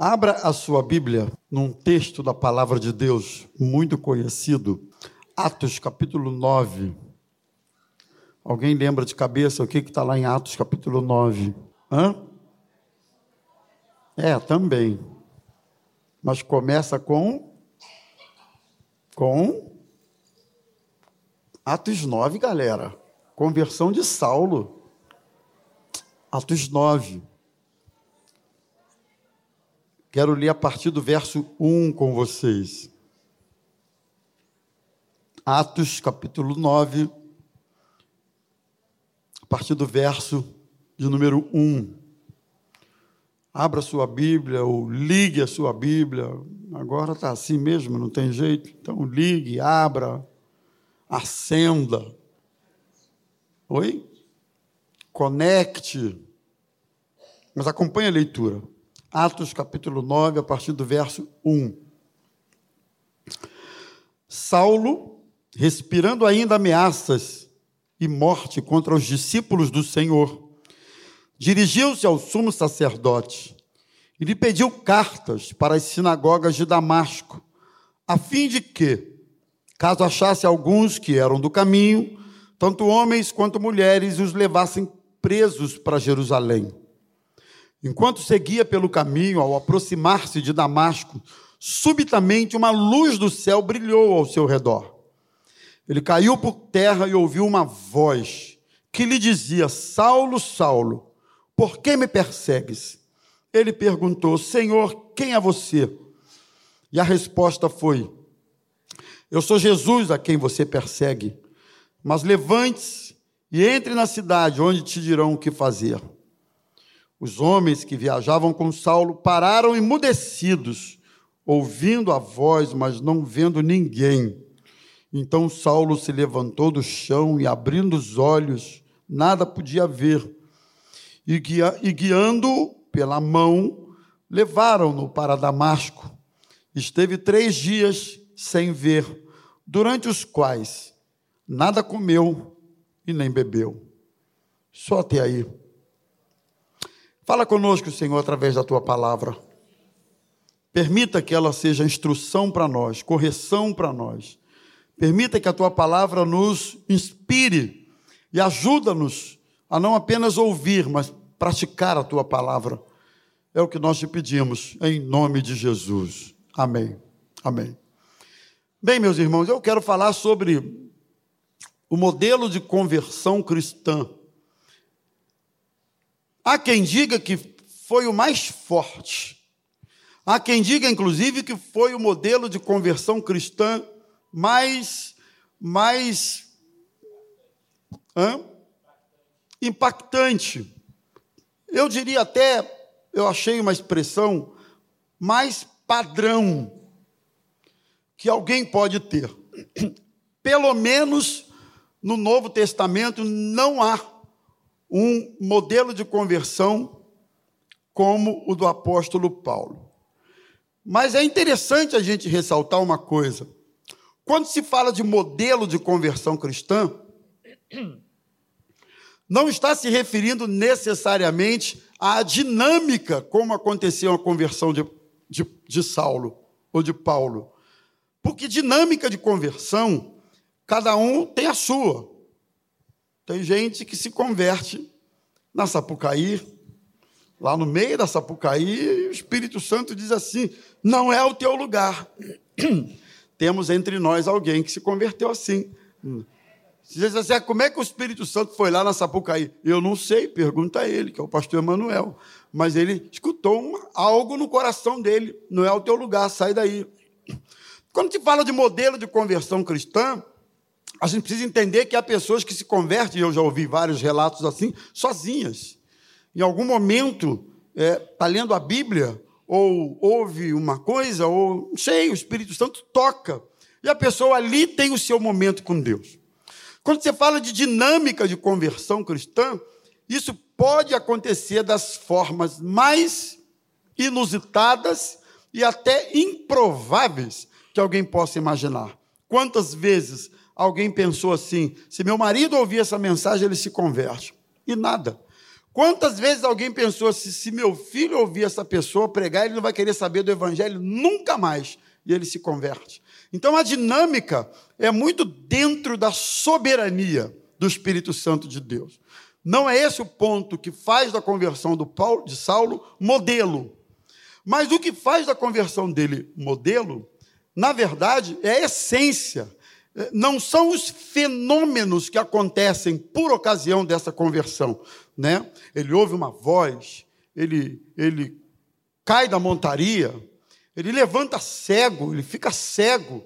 Abra a sua Bíblia num texto da palavra de Deus muito conhecido, Atos capítulo 9. Alguém lembra de cabeça o que está lá em Atos capítulo 9? Hã? É, também. Mas começa com. Com. Atos 9, galera. Conversão de Saulo. Atos 9. Quero ler a partir do verso 1 com vocês. Atos, capítulo 9, a partir do verso de número 1. Abra sua Bíblia ou ligue a sua Bíblia. Agora está assim mesmo, não tem jeito. Então ligue, abra, acenda. Oi? Conecte. Mas acompanhe a leitura. Atos capítulo 9, a partir do verso 1. Saulo, respirando ainda ameaças e morte contra os discípulos do Senhor, dirigiu-se ao sumo sacerdote e lhe pediu cartas para as sinagogas de Damasco, a fim de que, caso achasse alguns que eram do caminho, tanto homens quanto mulheres os levassem presos para Jerusalém. Enquanto seguia pelo caminho, ao aproximar-se de Damasco, subitamente uma luz do céu brilhou ao seu redor. Ele caiu por terra e ouviu uma voz que lhe dizia: Saulo, Saulo, por que me persegues? Ele perguntou: Senhor, quem é você? E a resposta foi: Eu sou Jesus a quem você persegue. Mas levante-se e entre na cidade, onde te dirão o que fazer. Os homens que viajavam com Saulo pararam emudecidos, ouvindo a voz, mas não vendo ninguém. Então Saulo se levantou do chão e, abrindo os olhos, nada podia ver. E, guia, e guiando pela mão, levaram-no para Damasco. Esteve três dias sem ver, durante os quais nada comeu e nem bebeu. Só até aí. Fala conosco, Senhor, através da tua palavra. Permita que ela seja instrução para nós, correção para nós. Permita que a tua palavra nos inspire e ajuda-nos a não apenas ouvir, mas praticar a tua palavra. É o que nós te pedimos, em nome de Jesus. Amém. Amém. Bem, meus irmãos, eu quero falar sobre o modelo de conversão cristã Há quem diga que foi o mais forte. Há quem diga, inclusive, que foi o modelo de conversão cristã mais, mais hã? impactante. Eu diria até, eu achei uma expressão mais padrão que alguém pode ter. Pelo menos no Novo Testamento não há um modelo de conversão como o do apóstolo Paulo. Mas é interessante a gente ressaltar uma coisa. Quando se fala de modelo de conversão cristã, não está se referindo necessariamente à dinâmica como aconteceu a conversão de, de, de Saulo ou de Paulo. Porque dinâmica de conversão, cada um tem a sua. Tem gente que se converte na Sapucaí, lá no meio da Sapucaí, e o Espírito Santo diz assim: não é o teu lugar. Temos entre nós alguém que se converteu assim. Você diz assim, ah, como é que o Espírito Santo foi lá na Sapucaí? Eu não sei, pergunta a ele, que é o pastor Emanuel. Mas ele escutou uma, algo no coração dele, não é o teu lugar, sai daí. Quando se fala de modelo de conversão cristã, a gente precisa entender que há pessoas que se convertem, eu já ouvi vários relatos assim, sozinhas. Em algum momento, está é, tá lendo a Bíblia, ou ouve uma coisa, ou não sei, o Espírito Santo toca. E a pessoa ali tem o seu momento com Deus. Quando você fala de dinâmica de conversão cristã, isso pode acontecer das formas mais inusitadas e até improváveis que alguém possa imaginar. Quantas vezes alguém pensou assim: se meu marido ouvir essa mensagem, ele se converte. E nada. Quantas vezes alguém pensou assim, se meu filho ouvir essa pessoa pregar, ele não vai querer saber do evangelho nunca mais, e ele se converte. Então a dinâmica é muito dentro da soberania do Espírito Santo de Deus. Não é esse o ponto que faz da conversão do Paulo, de Saulo modelo. Mas o que faz da conversão dele modelo, na verdade, é a essência. Não são os fenômenos que acontecem por ocasião dessa conversão, né? Ele ouve uma voz, ele ele cai da montaria, ele levanta cego, ele fica cego.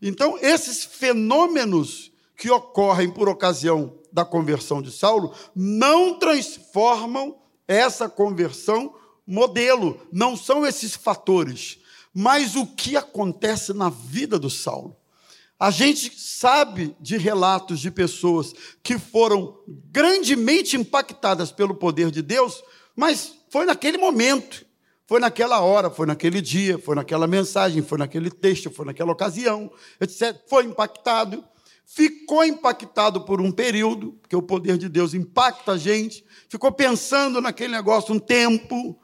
Então, esses fenômenos que ocorrem por ocasião da conversão de Saulo não transformam essa conversão modelo, não são esses fatores, mas o que acontece na vida do Saulo. A gente sabe de relatos de pessoas que foram grandemente impactadas pelo poder de Deus, mas foi naquele momento, foi naquela hora, foi naquele dia, foi naquela mensagem, foi naquele texto, foi naquela ocasião, etc. Foi impactado, ficou impactado por um período, porque o poder de Deus impacta a gente, ficou pensando naquele negócio um tempo,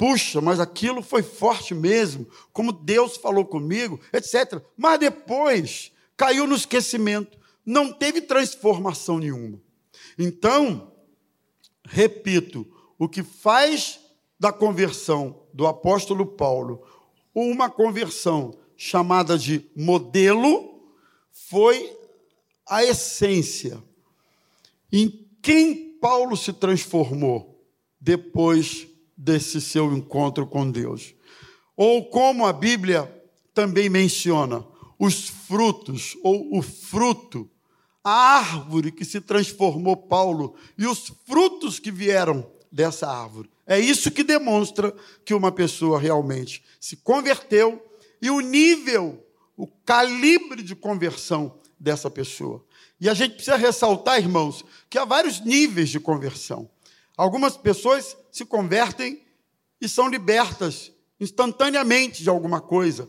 puxa, mas aquilo foi forte mesmo, como Deus falou comigo, etc. Mas depois caiu no esquecimento, não teve transformação nenhuma. Então, repito, o que faz da conversão do apóstolo Paulo uma conversão chamada de modelo foi a essência. Em quem Paulo se transformou depois desse seu encontro com Deus? Ou como a Bíblia também menciona, os frutos, ou o fruto, a árvore que se transformou Paulo e os frutos que vieram dessa árvore. É isso que demonstra que uma pessoa realmente se converteu e o nível, o calibre de conversão dessa pessoa. E a gente precisa ressaltar, irmãos, que há vários níveis de conversão. Algumas pessoas se convertem e são libertas instantaneamente de alguma coisa.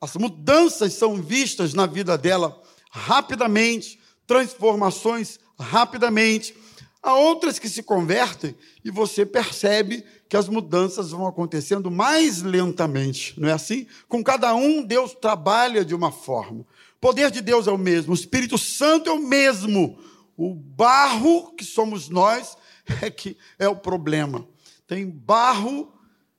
As mudanças são vistas na vida dela rapidamente, transformações rapidamente. Há outras que se convertem e você percebe que as mudanças vão acontecendo mais lentamente, não é assim? Com cada um, Deus trabalha de uma forma. O poder de Deus é o mesmo, o Espírito Santo é o mesmo. O barro que somos nós é que é o problema. Tem barro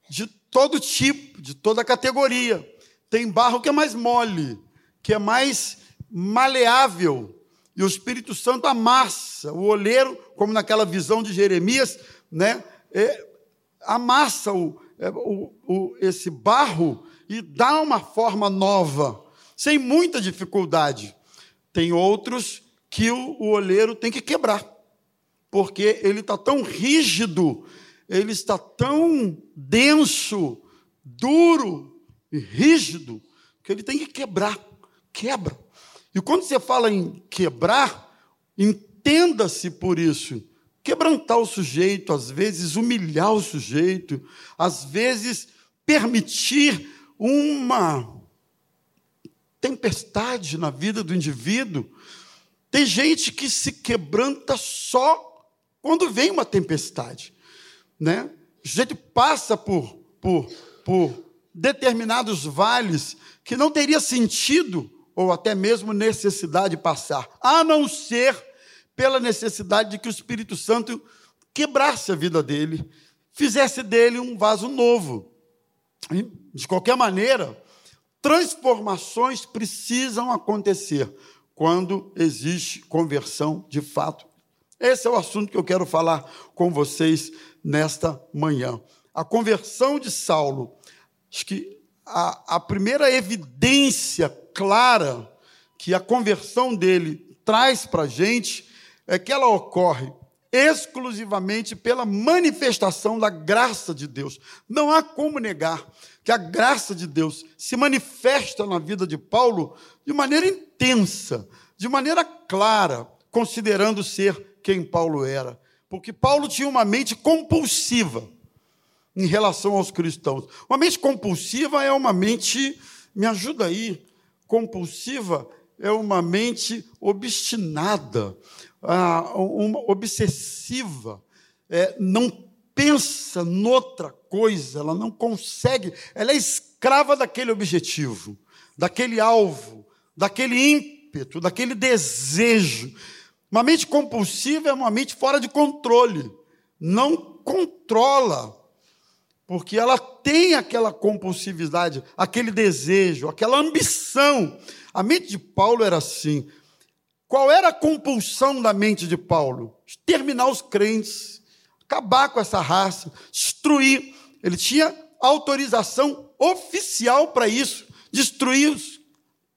de todo tipo, de toda categoria. Tem barro que é mais mole, que é mais maleável, e o Espírito Santo amassa o oleiro, como naquela visão de Jeremias, né? É, amassa o, é, o, o, esse barro e dá uma forma nova, sem muita dificuldade. Tem outros que o, o oleiro tem que quebrar, porque ele está tão rígido, ele está tão denso, duro e rígido, que ele tem que quebrar. Quebra. E quando você fala em quebrar, entenda-se por isso. Quebrantar o sujeito, às vezes humilhar o sujeito, às vezes permitir uma tempestade na vida do indivíduo. Tem gente que se quebranta só quando vem uma tempestade, né? O sujeito passa por, por, por determinados vales que não teria sentido ou até mesmo necessidade de passar, a não ser pela necessidade de que o Espírito Santo quebrasse a vida dele, fizesse dele um vaso novo. De qualquer maneira, transformações precisam acontecer quando existe conversão de fato. Esse é o assunto que eu quero falar com vocês nesta manhã. A conversão de Saulo, acho que a, a primeira evidência clara que a conversão dele traz para a gente é que ela ocorre exclusivamente pela manifestação da graça de Deus. Não há como negar que a graça de Deus se manifesta na vida de Paulo de maneira intensa, de maneira clara, considerando ser quem Paulo era. Porque Paulo tinha uma mente compulsiva em relação aos cristãos. Uma mente compulsiva é uma mente, me ajuda aí, compulsiva é uma mente obstinada, uma obsessiva, é, não pensa noutra coisa, ela não consegue, ela é escrava daquele objetivo, daquele alvo, daquele ímpeto, daquele desejo. Uma mente compulsiva é uma mente fora de controle, não controla, porque ela tem aquela compulsividade, aquele desejo, aquela ambição. A mente de Paulo era assim. Qual era a compulsão da mente de Paulo? Exterminar os crentes, acabar com essa raça, destruir. Ele tinha autorização oficial para isso, destruir os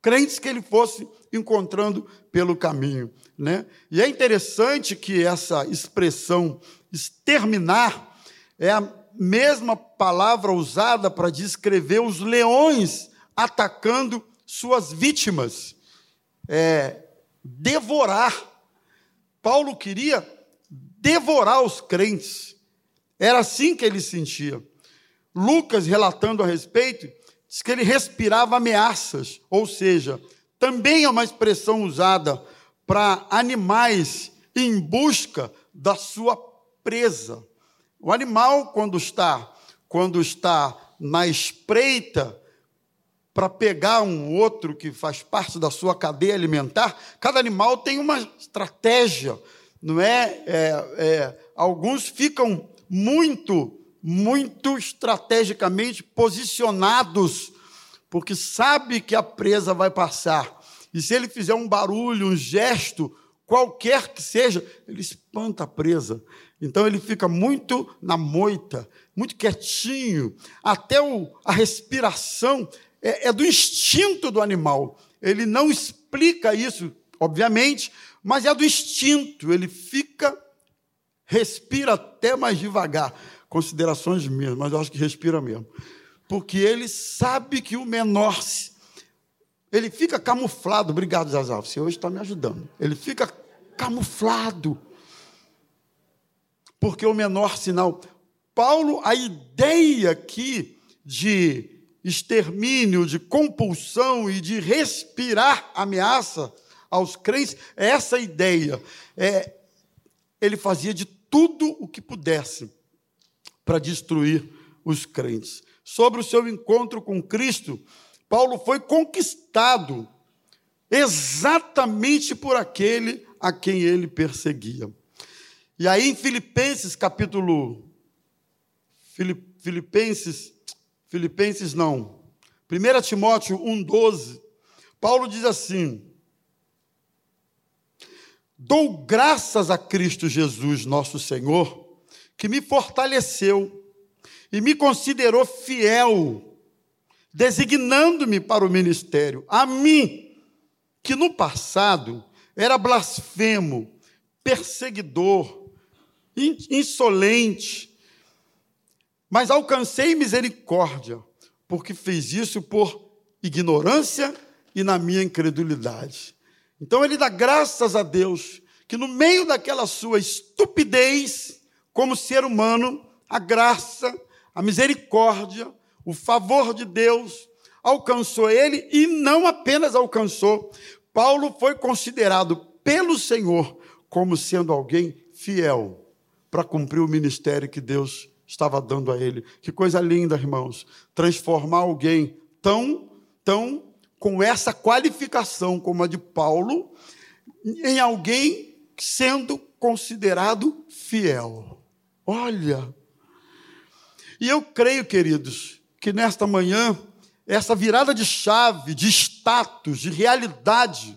crentes que ele fosse encontrando pelo caminho. Né? E é interessante que essa expressão exterminar é a mesma palavra usada para descrever os leões atacando suas vítimas. É, devorar. Paulo queria devorar os crentes. Era assim que ele sentia. Lucas, relatando a respeito, diz que ele respirava ameaças, ou seja, também é uma expressão usada para animais em busca da sua presa. O animal, quando está, quando está na espreita, para pegar um outro que faz parte da sua cadeia alimentar, cada animal tem uma estratégia, não é? é, é alguns ficam muito, muito estrategicamente posicionados, porque sabe que a presa vai passar. E se ele fizer um barulho, um gesto, qualquer que seja, ele espanta a presa. Então ele fica muito na moita, muito quietinho, até o, a respiração é, é do instinto do animal. Ele não explica isso, obviamente, mas é do instinto. Ele fica, respira até mais devagar. Considerações minhas, mas eu acho que respira mesmo. Porque ele sabe que o menor ele fica camuflado. Obrigado, Zazal. Você hoje está me ajudando. Ele fica camuflado. Porque o menor sinal. Paulo, a ideia aqui de extermínio, de compulsão e de respirar ameaça aos crentes, é essa ideia. É, ele fazia de tudo o que pudesse para destruir os crentes. Sobre o seu encontro com Cristo, Paulo foi conquistado exatamente por aquele a quem ele perseguia. E aí em Filipenses capítulo Filipenses Filipenses não. 1 Timóteo 1,12, Paulo diz assim: Dou graças a Cristo Jesus, nosso Senhor, que me fortaleceu e me considerou fiel, designando-me para o ministério, a mim, que no passado era blasfemo, perseguidor, insolente, mas alcancei misericórdia, porque fez isso por ignorância e na minha incredulidade. Então ele dá graças a Deus que no meio daquela sua estupidez, como ser humano, a graça, a misericórdia, o favor de Deus alcançou ele e não apenas alcançou. Paulo foi considerado pelo Senhor como sendo alguém fiel para cumprir o ministério que Deus estava dando a ele. Que coisa linda, irmãos. Transformar alguém tão, tão com essa qualificação como a de Paulo em alguém sendo considerado fiel. Olha. E eu creio, queridos, que nesta manhã essa virada de chave, de status, de realidade,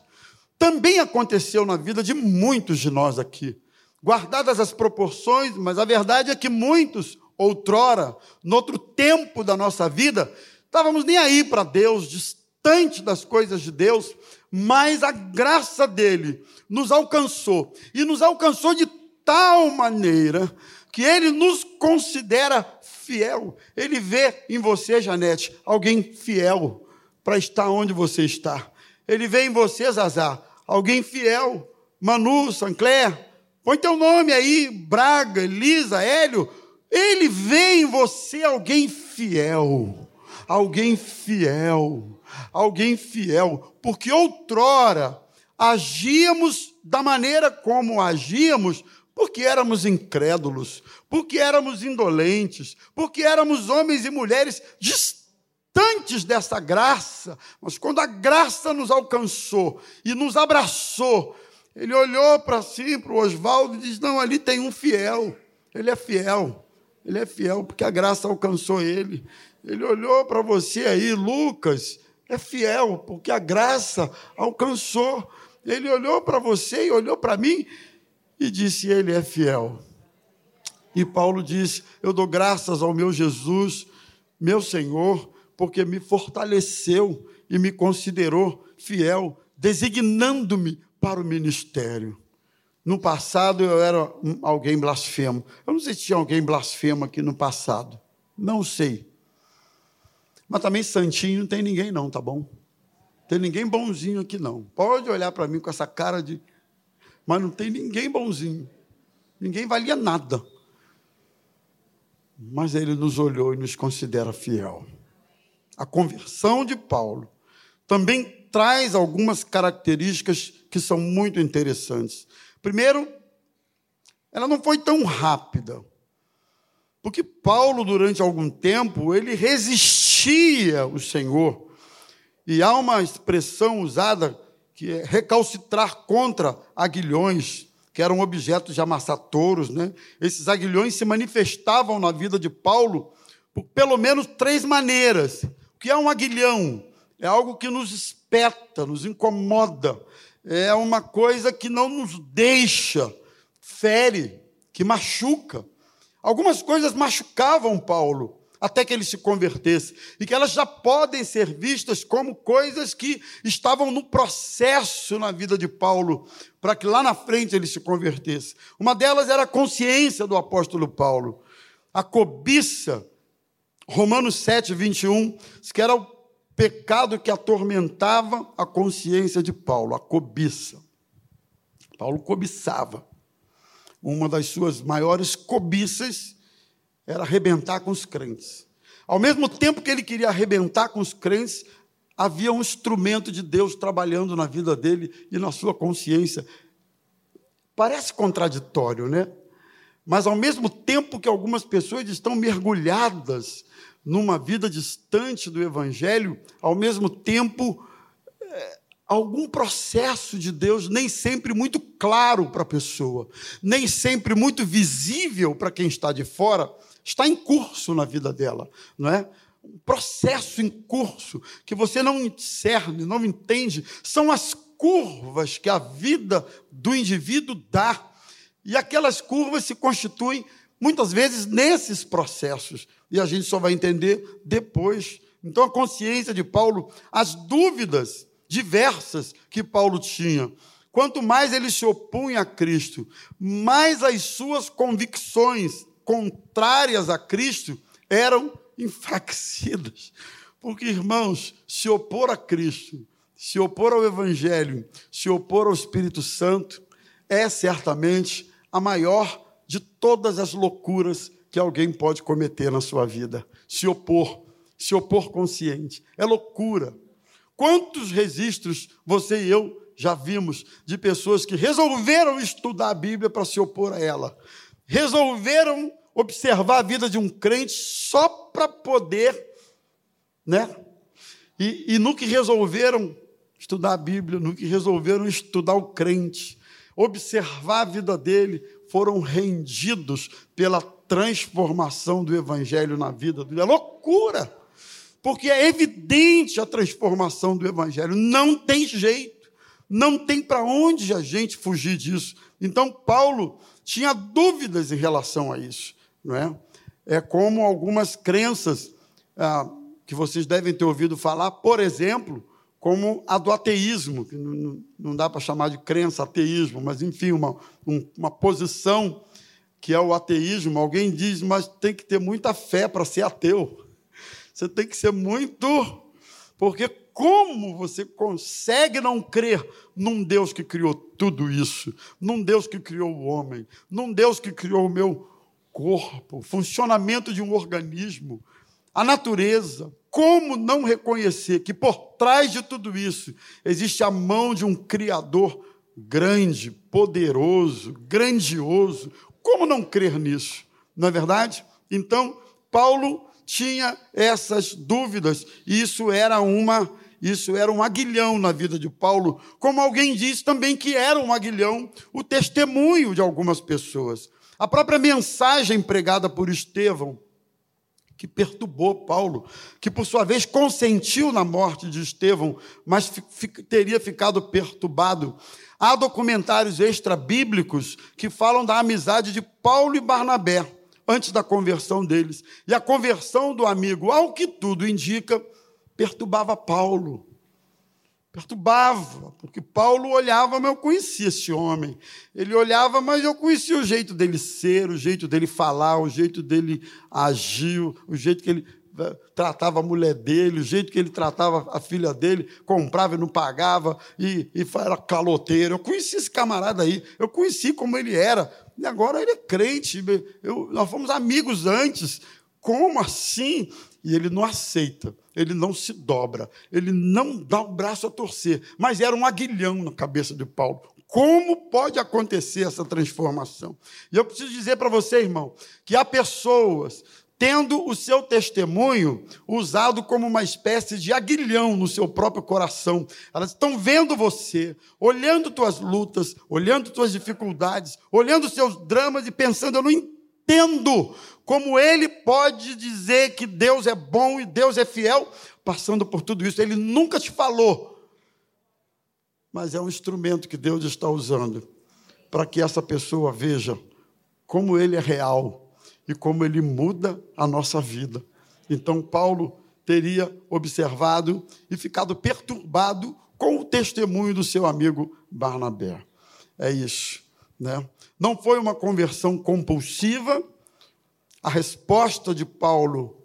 também aconteceu na vida de muitos de nós aqui. Guardadas as proporções, mas a verdade é que muitos, outrora, no outro tempo da nossa vida, estávamos nem aí para Deus, distante das coisas de Deus, mas a graça dele nos alcançou. E nos alcançou de tal maneira que ele nos considera fiel. Ele vê em você, Janete, alguém fiel para estar onde você está. Ele vê em você, Zazá, alguém fiel. Manu, Sancler, Põe teu nome aí, Braga, Elisa, Hélio. Ele vê em você alguém fiel. Alguém fiel. Alguém fiel. Porque outrora agíamos da maneira como agíamos porque éramos incrédulos, porque éramos indolentes, porque éramos homens e mulheres distantes dessa graça. Mas quando a graça nos alcançou e nos abraçou, ele olhou para si, para o Oswaldo, e disse: Não, ali tem um fiel, ele é fiel, ele é fiel, porque a graça alcançou ele. Ele olhou para você aí, Lucas, é fiel, porque a graça alcançou. Ele olhou para você e olhou para mim e disse: Ele é fiel. E Paulo disse: Eu dou graças ao meu Jesus, meu Senhor, porque me fortaleceu e me considerou fiel, designando-me para o ministério. No passado eu era alguém blasfemo. Eu não sei se tinha alguém blasfemo aqui no passado. Não sei. Mas também santinho não tem ninguém, não, tá bom? Tem ninguém bonzinho aqui, não. Pode olhar para mim com essa cara de. Mas não tem ninguém bonzinho. Ninguém valia nada. Mas ele nos olhou e nos considera fiel. A conversão de Paulo também traz algumas características que são muito interessantes. Primeiro, ela não foi tão rápida. Porque Paulo, durante algum tempo, ele resistia ao Senhor. E há uma expressão usada que é recalcitrar contra aguilhões, que eram objetos de amassar touros. Né? Esses aguilhões se manifestavam na vida de Paulo por pelo menos três maneiras. O que é um aguilhão? É algo que nos espeta, nos incomoda. É uma coisa que não nos deixa, fere, que machuca. Algumas coisas machucavam Paulo até que ele se convertesse, e que elas já podem ser vistas como coisas que estavam no processo na vida de Paulo, para que lá na frente ele se convertesse. Uma delas era a consciência do apóstolo Paulo, a cobiça. Romanos 7, 21, que era o pecado que atormentava a consciência de Paulo, a cobiça. Paulo cobiçava uma das suas maiores cobiças era arrebentar com os crentes. Ao mesmo tempo que ele queria arrebentar com os crentes, havia um instrumento de Deus trabalhando na vida dele e na sua consciência. Parece contraditório, né? Mas ao mesmo tempo que algumas pessoas estão mergulhadas numa vida distante do Evangelho, ao mesmo tempo algum processo de Deus nem sempre muito claro para a pessoa, nem sempre muito visível para quem está de fora, está em curso na vida dela, não é? Um processo em curso que você não discerne, não entende, são as curvas que a vida do indivíduo dá. E aquelas curvas se constituem muitas vezes nesses processos, e a gente só vai entender depois. Então a consciência de Paulo, as dúvidas diversas que Paulo tinha. Quanto mais ele se opunha a Cristo, mais as suas convicções contrárias a Cristo eram enfraquecidas. Porque, irmãos, se opor a Cristo, se opor ao Evangelho, se opor ao Espírito Santo, é certamente a maior de todas as loucuras que alguém pode cometer na sua vida. Se opor, se opor consciente. É loucura. Quantos registros você e eu já vimos de pessoas que resolveram estudar a Bíblia para se opor a ela? Resolveram observar a vida de um crente só para poder, né? E, e no que resolveram estudar a Bíblia, no que resolveram estudar o crente, observar a vida dele, foram rendidos pela transformação do Evangelho na vida dele. É loucura! Porque é evidente a transformação do Evangelho, não tem jeito, não tem para onde a gente fugir disso. Então, Paulo tinha dúvidas em relação a isso, não é? É como algumas crenças ah, que vocês devem ter ouvido falar, por exemplo, como a do ateísmo, que não, dá para chamar de crença, ateísmo, mas enfim, uma, um, uma posição que é o ateísmo. Alguém diz, mas tem que ter muita fé para ser ateu. Você tem que ser muito. Porque como você consegue não crer num Deus que criou tudo isso, num Deus que criou o homem, num Deus que criou o meu corpo, o funcionamento de um organismo, a natureza? Como não reconhecer que por trás de tudo isso existe a mão de um Criador grande, poderoso, grandioso. Como não crer nisso? Não é verdade? Então, Paulo tinha essas dúvidas, isso era uma isso era um aguilhão na vida de Paulo, como alguém disse também que era um aguilhão o testemunho de algumas pessoas. A própria mensagem pregada por Estevão, que perturbou Paulo, que por sua vez consentiu na morte de Estevão, mas teria ficado perturbado. Há documentários extra-bíblicos que falam da amizade de Paulo e Barnabé antes da conversão deles. E a conversão do amigo, ao que tudo indica, perturbava Paulo. Perturbava, porque Paulo olhava, mas eu conhecia esse homem. Ele olhava, mas eu conhecia o jeito dele ser, o jeito dele falar, o jeito dele agir, o jeito que ele tratava a mulher dele, o jeito que ele tratava a filha dele, comprava e não pagava, e, e era caloteiro. Eu conheci esse camarada aí, eu conheci como ele era, e agora ele é crente. Eu, nós fomos amigos antes. Como assim? E ele não aceita, ele não se dobra, ele não dá o braço a torcer. Mas era um aguilhão na cabeça de Paulo. Como pode acontecer essa transformação? E eu preciso dizer para você, irmão, que há pessoas tendo o seu testemunho usado como uma espécie de aguilhão no seu próprio coração. Elas estão vendo você, olhando tuas lutas, olhando tuas dificuldades, olhando seus dramas e pensando: eu não entendo como ele pode dizer que Deus é bom e Deus é fiel, passando por tudo isso. Ele nunca te falou, mas é um instrumento que Deus está usando para que essa pessoa veja como ele é real e como ele muda a nossa vida. Então, Paulo teria observado e ficado perturbado com o testemunho do seu amigo Barnabé. É isso. Né? Não foi uma conversão compulsiva, a resposta de Paulo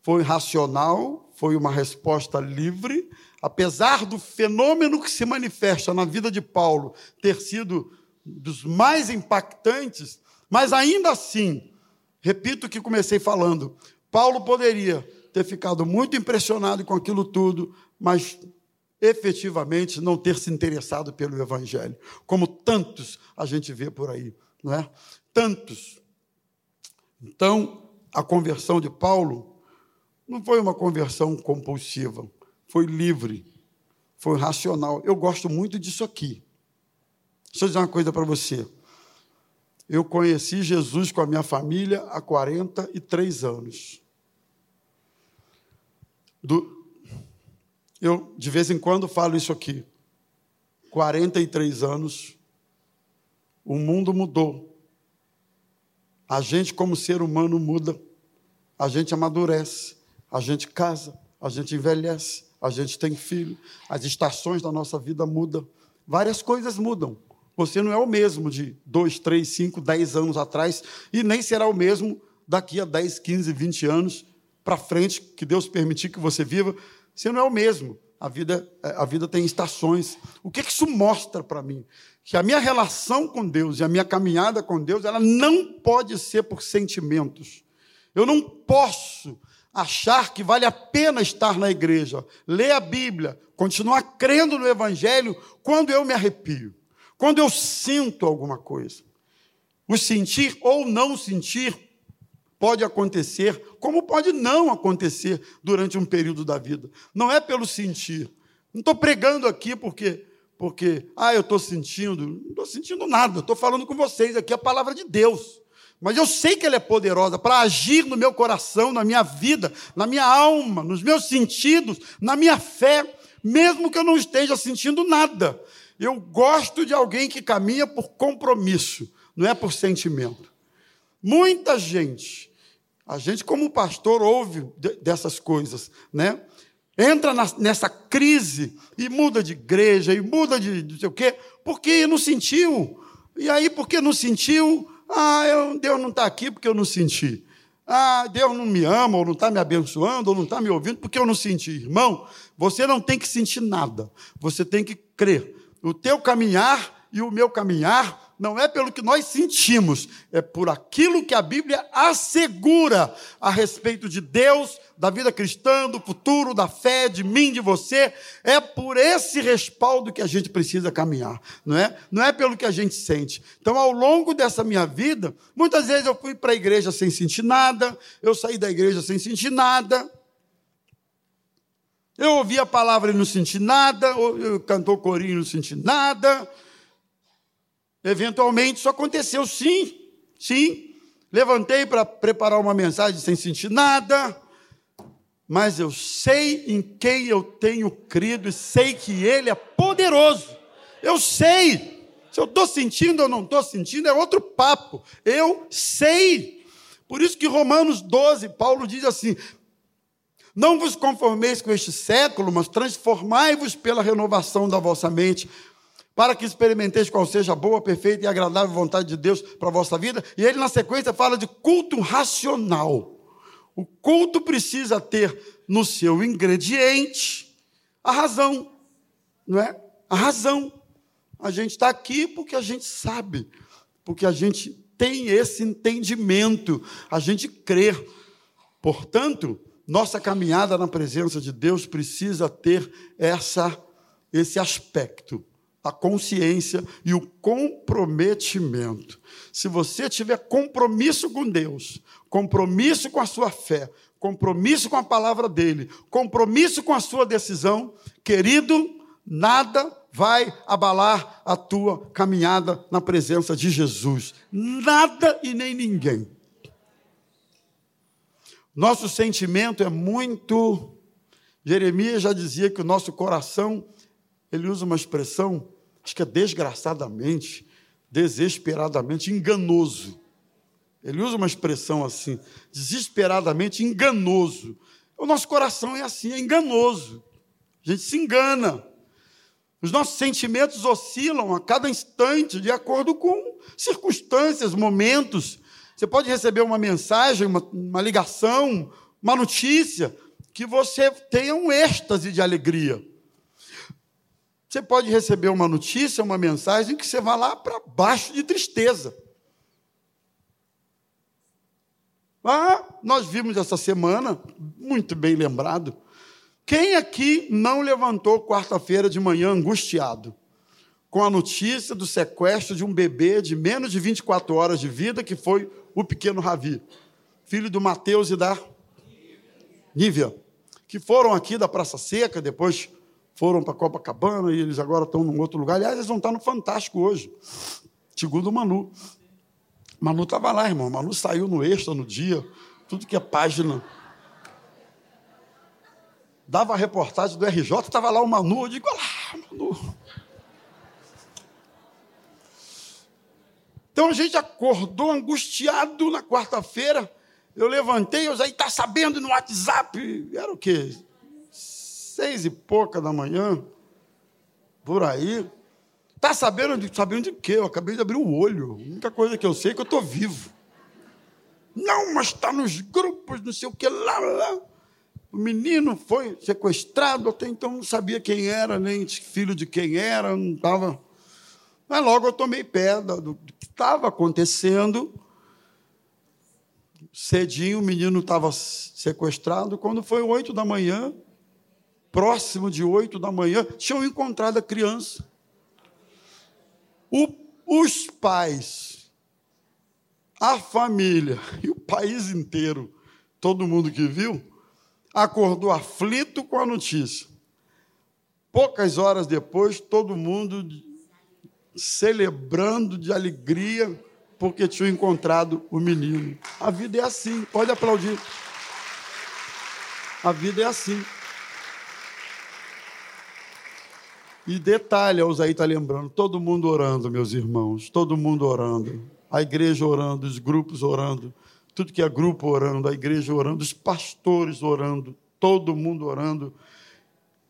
foi racional, foi uma resposta livre, apesar do fenômeno que se manifesta na vida de Paulo ter sido dos mais impactantes, mas ainda assim Repito o que comecei falando. Paulo poderia ter ficado muito impressionado com aquilo tudo, mas efetivamente não ter se interessado pelo Evangelho, como tantos a gente vê por aí, não é? Tantos. Então, a conversão de Paulo não foi uma conversão compulsiva, foi livre, foi racional. Eu gosto muito disso aqui. Deixa eu dizer uma coisa para você. Eu conheci Jesus com a minha família há 43 anos. Do, eu, de vez em quando, falo isso aqui. 43 anos, o mundo mudou. A gente, como ser humano, muda. A gente amadurece, a gente casa, a gente envelhece, a gente tem filho, as estações da nossa vida mudam. Várias coisas mudam. Você não é o mesmo de dois, três, cinco, dez anos atrás, e nem será o mesmo daqui a 10, 15, 20 anos para frente, que Deus permitir que você viva. Você não é o mesmo. A vida, a vida tem estações. O que isso mostra para mim? Que a minha relação com Deus e a minha caminhada com Deus, ela não pode ser por sentimentos. Eu não posso achar que vale a pena estar na igreja, ler a Bíblia, continuar crendo no Evangelho quando eu me arrepio. Quando eu sinto alguma coisa, o sentir ou não sentir pode acontecer, como pode não acontecer durante um período da vida. Não é pelo sentir. Não estou pregando aqui porque, porque ah, eu estou sentindo. Não estou sentindo nada. Estou falando com vocês aqui a palavra de Deus. Mas eu sei que ela é poderosa para agir no meu coração, na minha vida, na minha alma, nos meus sentidos, na minha fé, mesmo que eu não esteja sentindo nada. Eu gosto de alguém que caminha por compromisso, não é por sentimento. Muita gente, a gente como pastor ouve dessas coisas, né? Entra nessa crise e muda de igreja e muda de não sei o quê, porque não sentiu. E aí, porque não sentiu, ah, eu, Deus não está aqui porque eu não senti. Ah, Deus não me ama, ou não está me abençoando, ou não está me ouvindo porque eu não senti. Irmão, você não tem que sentir nada, você tem que crer o teu caminhar e o meu caminhar não é pelo que nós sentimos, é por aquilo que a Bíblia assegura a respeito de Deus, da vida cristã, do futuro, da fé, de mim, de você. É por esse respaldo que a gente precisa caminhar, não é? Não é pelo que a gente sente. Então, ao longo dessa minha vida, muitas vezes eu fui para a igreja sem sentir nada, eu saí da igreja sem sentir nada. Eu ouvi a palavra e não senti nada, cantou corinho e não senti nada. Eventualmente isso aconteceu, sim, sim. Levantei para preparar uma mensagem sem sentir nada, mas eu sei em quem eu tenho crido e sei que Ele é poderoso. Eu sei. Se eu estou sentindo ou não estou sentindo, é outro papo. Eu sei. Por isso que Romanos 12, Paulo diz assim: não vos conformeis com este século, mas transformai-vos pela renovação da vossa mente, para que experimenteis qual seja a boa, perfeita e agradável vontade de Deus para a vossa vida. E ele, na sequência, fala de culto racional. O culto precisa ter no seu ingrediente a razão, não é? A razão. A gente está aqui porque a gente sabe, porque a gente tem esse entendimento, a gente crê. Portanto, nossa caminhada na presença de Deus precisa ter essa, esse aspecto, a consciência e o comprometimento. Se você tiver compromisso com Deus, compromisso com a sua fé, compromisso com a palavra dele, compromisso com a sua decisão, querido, nada vai abalar a tua caminhada na presença de Jesus. Nada e nem ninguém. Nosso sentimento é muito. Jeremias já dizia que o nosso coração, ele usa uma expressão, acho que é desgraçadamente, desesperadamente enganoso. Ele usa uma expressão assim, desesperadamente enganoso. O nosso coração é assim, é enganoso. A gente se engana. Os nossos sentimentos oscilam a cada instante de acordo com circunstâncias, momentos. Você pode receber uma mensagem, uma, uma ligação, uma notícia, que você tenha um êxtase de alegria. Você pode receber uma notícia, uma mensagem que você vai lá para baixo de tristeza. Ah, nós vimos essa semana, muito bem lembrado. Quem aqui não levantou quarta-feira de manhã angustiado? Com a notícia do sequestro de um bebê de menos de 24 horas de vida que foi o pequeno Ravi, filho do Mateus e da Nívia, que foram aqui da Praça Seca, depois foram para Copacabana e eles agora estão num outro lugar. Aliás, eles vão estar no Fantástico hoje, segundo o Manu. Manu estava lá, irmão. Manu saiu no extra no dia, tudo que é página. Dava a reportagem do RJ, estava lá o Manu. Eu digo, olha lá, Manu. Então a gente acordou angustiado na quarta-feira. Eu levantei, eu já está sabendo no WhatsApp. Era o quê? Seis e pouca da manhã, por aí. Está sabendo de, sabendo de quê? Eu acabei de abrir o olho. A única coisa que eu sei é que eu estou vivo. Não, mas está nos grupos, não sei o que lá, lá. O menino foi sequestrado, até então não sabia quem era, nem filho de quem era, não estava. Mas logo eu tomei pé do, que estava acontecendo. Cedinho o menino estava sequestrado. Quando foi oito da manhã, próximo de oito da manhã, tinham encontrado a criança. O, os pais, a família e o país inteiro, todo mundo que viu, acordou aflito com a notícia. Poucas horas depois, todo mundo celebrando de alegria porque tinha encontrado o menino. A vida é assim, pode aplaudir. A vida é assim. E detalhe, o Zé está lembrando, todo mundo orando, meus irmãos, todo mundo orando. A igreja orando, os grupos orando, tudo que é grupo orando, a igreja orando, os pastores orando, todo mundo orando.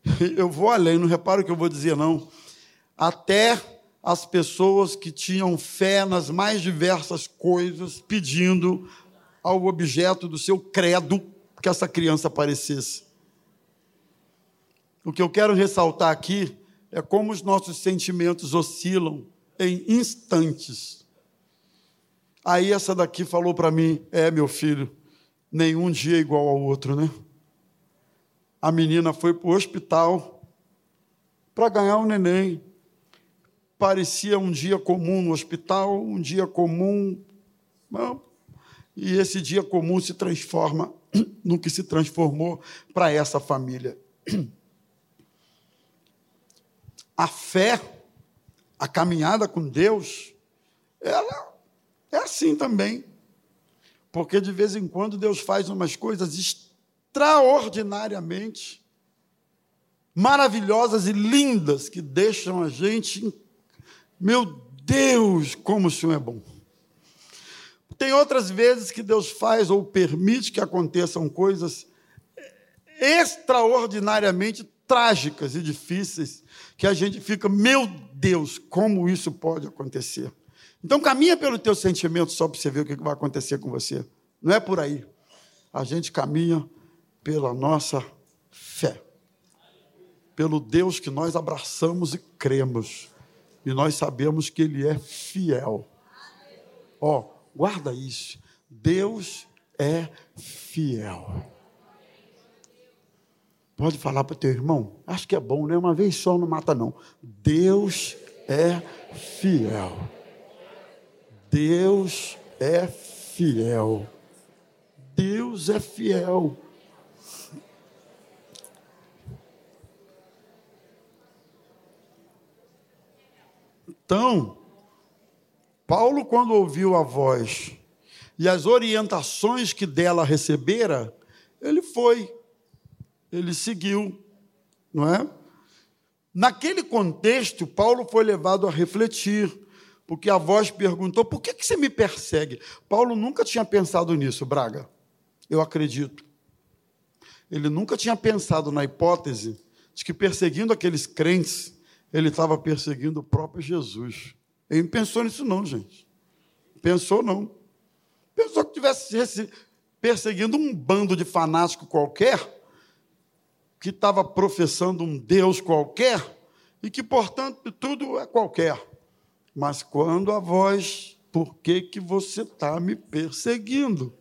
Eu vou além, não reparo o que eu vou dizer, não. Até as pessoas que tinham fé nas mais diversas coisas, pedindo ao objeto do seu credo que essa criança aparecesse. O que eu quero ressaltar aqui é como os nossos sentimentos oscilam em instantes. Aí essa daqui falou para mim: É, meu filho, nenhum dia é igual ao outro, né? A menina foi para o hospital para ganhar um neném. Parecia um dia comum no hospital, um dia comum. E esse dia comum se transforma no que se transformou para essa família. A fé, a caminhada com Deus, ela é assim também. Porque de vez em quando Deus faz umas coisas extraordinariamente maravilhosas e lindas que deixam a gente, meu Deus, como o Senhor é bom. Tem outras vezes que Deus faz ou permite que aconteçam coisas extraordinariamente trágicas e difíceis, que a gente fica, meu Deus, como isso pode acontecer? Então caminha pelo teu sentimento só para você ver o que vai acontecer com você. Não é por aí. A gente caminha pela nossa fé. Pelo Deus que nós abraçamos e cremos. E nós sabemos que Ele é fiel. Ó, oh, Guarda isso. Deus é fiel. Pode falar para teu irmão? Acho que é bom, né? Uma vez só não mata, não. Deus é fiel. Deus é fiel. Deus é fiel. Então, Paulo, quando ouviu a voz e as orientações que dela recebera, ele foi, ele seguiu, não é? Naquele contexto, Paulo foi levado a refletir, porque a voz perguntou: por que, que você me persegue? Paulo nunca tinha pensado nisso, Braga, eu acredito. Ele nunca tinha pensado na hipótese de que perseguindo aqueles crentes, ele estava perseguindo o próprio Jesus. Ele não pensou nisso, não, gente. Pensou, não. Pensou que estivesse perseguindo um bando de fanático qualquer, que estava professando um Deus qualquer, e que, portanto, tudo é qualquer. Mas quando a voz, por que, que você está me perseguindo?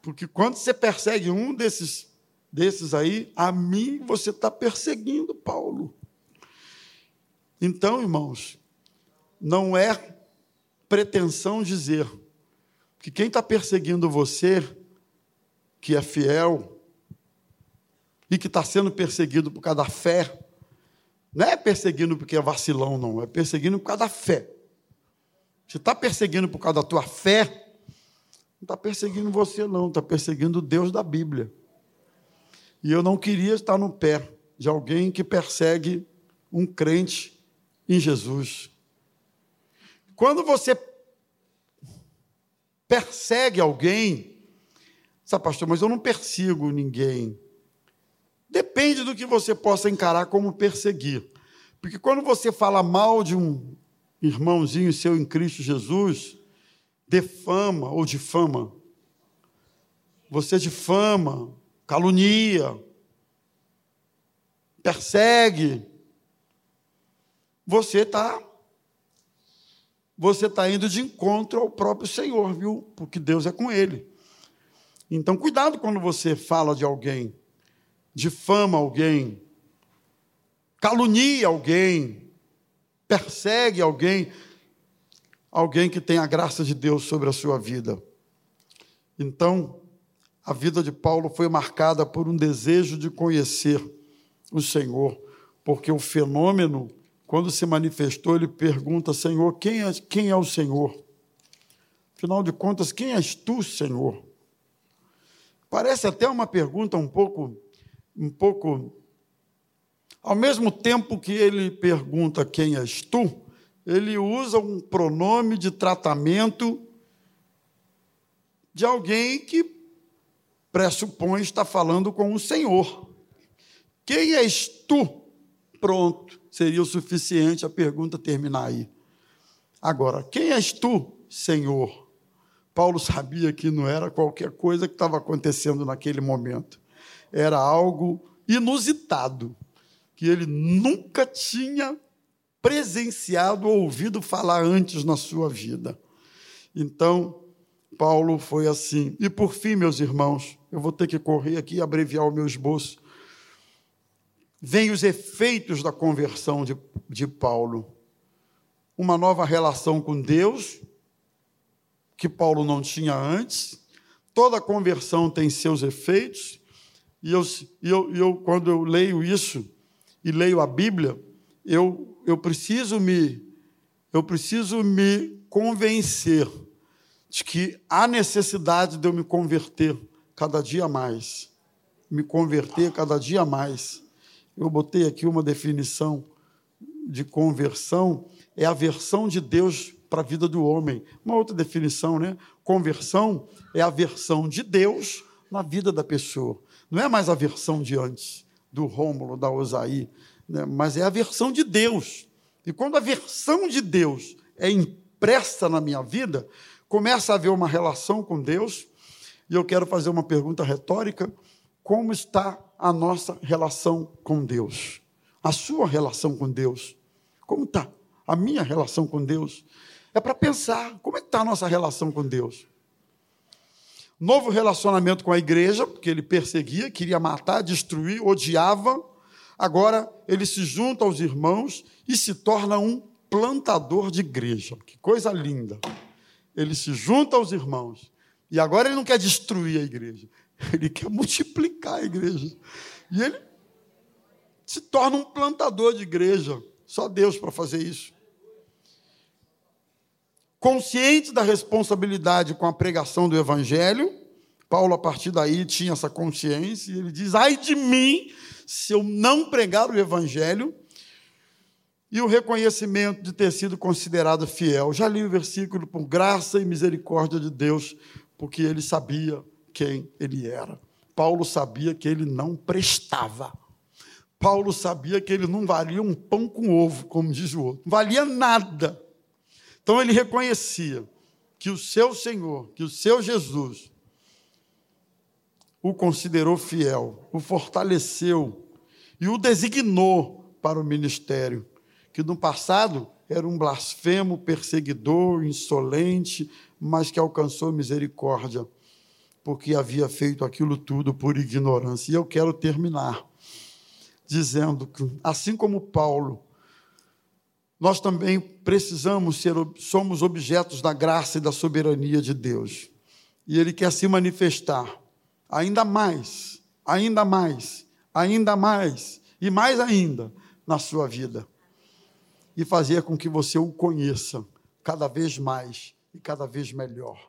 Porque quando você persegue um desses, desses aí, a mim você está perseguindo, Paulo. Então, irmãos, não é pretensão dizer que quem está perseguindo você, que é fiel, e que está sendo perseguido por causa da fé, não é perseguindo porque é vacilão, não, é perseguindo por causa da fé. Se está perseguindo por causa da tua fé, não está perseguindo você, não, está perseguindo o Deus da Bíblia. E eu não queria estar no pé de alguém que persegue um crente em Jesus. Quando você persegue alguém, sabe, pastor, mas eu não persigo ninguém. Depende do que você possa encarar como perseguir. Porque quando você fala mal de um irmãozinho seu em Cristo Jesus, defama ou difama. Você difama, calunia, persegue. Você está você está indo de encontro ao próprio Senhor, viu? Porque Deus é com ele. Então, cuidado quando você fala de alguém, difama alguém, calunia alguém, persegue alguém, alguém que tem a graça de Deus sobre a sua vida. Então, a vida de Paulo foi marcada por um desejo de conhecer o Senhor, porque o fenômeno quando se manifestou, ele pergunta: Senhor, quem é, quem é o Senhor? Afinal de contas, quem és tu, Senhor? Parece até uma pergunta um pouco, um pouco. Ao mesmo tempo que ele pergunta quem és tu, ele usa um pronome de tratamento de alguém que pressupõe estar falando com o Senhor. Quem és tu? Pronto seria o suficiente a pergunta terminar aí. Agora, quem és tu, Senhor? Paulo sabia que não era qualquer coisa que estava acontecendo naquele momento. Era algo inusitado, que ele nunca tinha presenciado ou ouvido falar antes na sua vida. Então, Paulo foi assim. E por fim, meus irmãos, eu vou ter que correr aqui e abreviar o meu esboço. Vem os efeitos da conversão de, de Paulo. Uma nova relação com Deus, que Paulo não tinha antes. Toda conversão tem seus efeitos. E eu, eu, eu quando eu leio isso e leio a Bíblia, eu, eu preciso me eu preciso me convencer de que há necessidade de eu me converter cada dia mais. Me converter cada dia mais. Eu botei aqui uma definição de conversão, é a versão de Deus para a vida do homem. Uma outra definição, né? Conversão é a versão de Deus na vida da pessoa. Não é mais a versão de antes, do Rômulo, da Osaí, né? mas é a versão de Deus. E quando a versão de Deus é impressa na minha vida, começa a haver uma relação com Deus, e eu quero fazer uma pergunta retórica: como está a nossa relação com Deus? A sua relação com Deus? Como está? A minha relação com Deus? É para pensar, como é está a nossa relação com Deus? Novo relacionamento com a igreja, porque ele perseguia, queria matar, destruir, odiava. Agora ele se junta aos irmãos e se torna um plantador de igreja. Que coisa linda ele se junta aos irmãos. E agora ele não quer destruir a igreja, ele quer multiplicar a igreja. E ele se torna um plantador de igreja. Só Deus para fazer isso. Consciente da responsabilidade com a pregação do evangelho, Paulo, a partir daí, tinha essa consciência, e ele diz: ai de mim, se eu não pregar o evangelho, e o reconhecimento de ter sido considerado fiel. Já li o versículo por graça e misericórdia de Deus, porque ele sabia quem ele era. Paulo sabia que ele não prestava. Paulo sabia que ele não valia um pão com ovo, como diz o outro. Não valia nada. Então ele reconhecia que o seu Senhor, que o seu Jesus, o considerou fiel, o fortaleceu e o designou para o ministério que no passado era um blasfemo, perseguidor, insolente, mas que alcançou misericórdia, porque havia feito aquilo tudo por ignorância. E eu quero terminar dizendo que, assim como Paulo, nós também precisamos ser, somos objetos da graça e da soberania de Deus. E Ele quer se manifestar ainda mais, ainda mais, ainda mais e mais ainda na sua vida e fazer com que você o conheça cada vez mais e cada vez melhor.